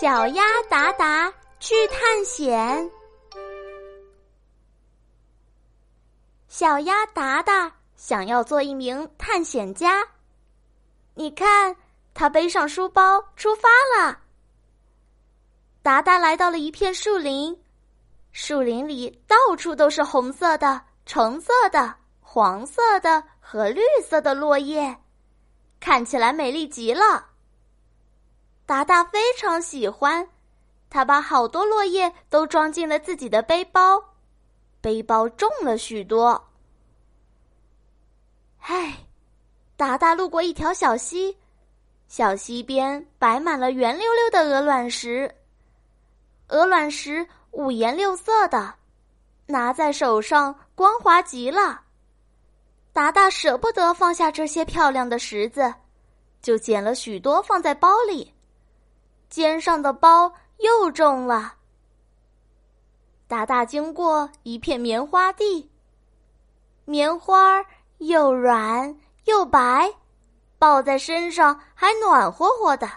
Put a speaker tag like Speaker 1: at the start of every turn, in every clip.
Speaker 1: 小鸭达达去探险。小鸭达达想要做一名探险家。你看，他背上书包出发了。达达来到了一片树林，树林里到处都是红色的、橙色的、黄色的和绿色的落叶，看起来美丽极了。达达非常喜欢，他把好多落叶都装进了自己的背包，背包重了许多。唉，达达路过一条小溪，小溪边摆满了圆溜溜的鹅卵石，鹅卵石五颜六色的，拿在手上光滑极了。达达舍不得放下这些漂亮的石子，就捡了许多放在包里。肩上的包又重了。达达经过一片棉花地，棉花又软又白，抱在身上还暖和和的。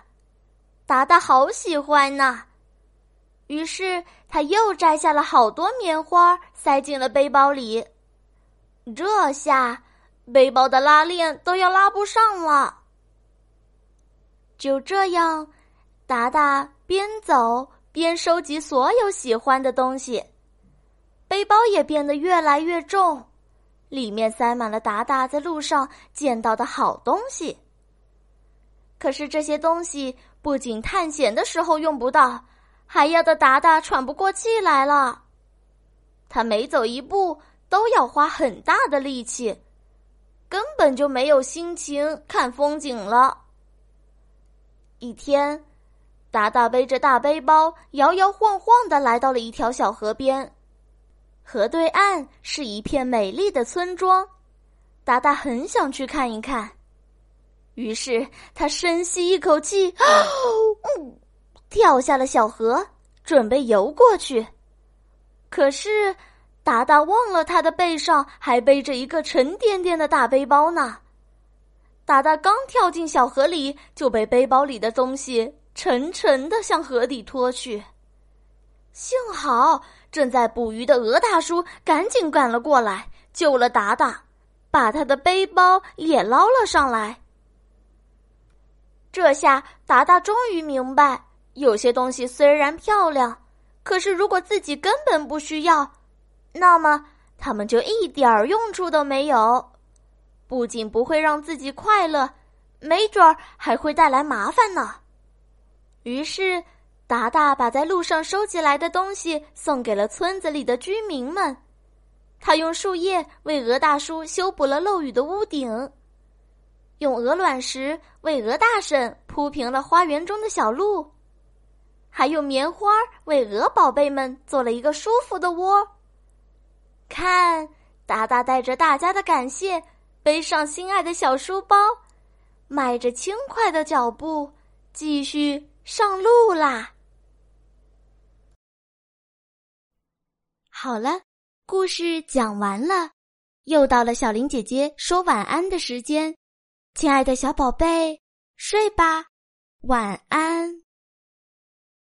Speaker 1: 达达好喜欢呢。于是他又摘下了好多棉花，塞进了背包里。这下背包的拉链都要拉不上了。就这样。达达边走边收集所有喜欢的东西，背包也变得越来越重，里面塞满了达达在路上见到的好东西。可是这些东西不仅探险的时候用不到，还要的达达喘不过气来了。他每走一步都要花很大的力气，根本就没有心情看风景了。一天。达达背着大背包，摇摇晃晃的来到了一条小河边。河对岸是一片美丽的村庄，达达很想去看一看。于是他深吸一口气，跳下了小河，准备游过去。可是，达达忘了他的背上还背着一个沉甸甸的大背包呢。达达刚跳进小河里，就被背包里的东西。沉沉的向河底拖去，幸好正在捕鱼的鹅大叔赶紧赶了过来，救了达达，把他的背包也捞了上来。这下达达终于明白，有些东西虽然漂亮，可是如果自己根本不需要，那么他们就一点儿用处都没有，不仅不会让自己快乐，没准儿还会带来麻烦呢。于是，达达把在路上收集来的东西送给了村子里的居民们。他用树叶为鹅大叔修补了漏雨的屋顶，用鹅卵石为鹅大婶铺平了花园中的小路，还用棉花为鹅宝贝们做了一个舒服的窝。看，达达带着大家的感谢，背上心爱的小书包，迈着轻快的脚步，继续。上路啦！好了，故事讲完了，又到了小林姐姐说晚安的时间，亲爱的小宝贝，睡吧，晚安。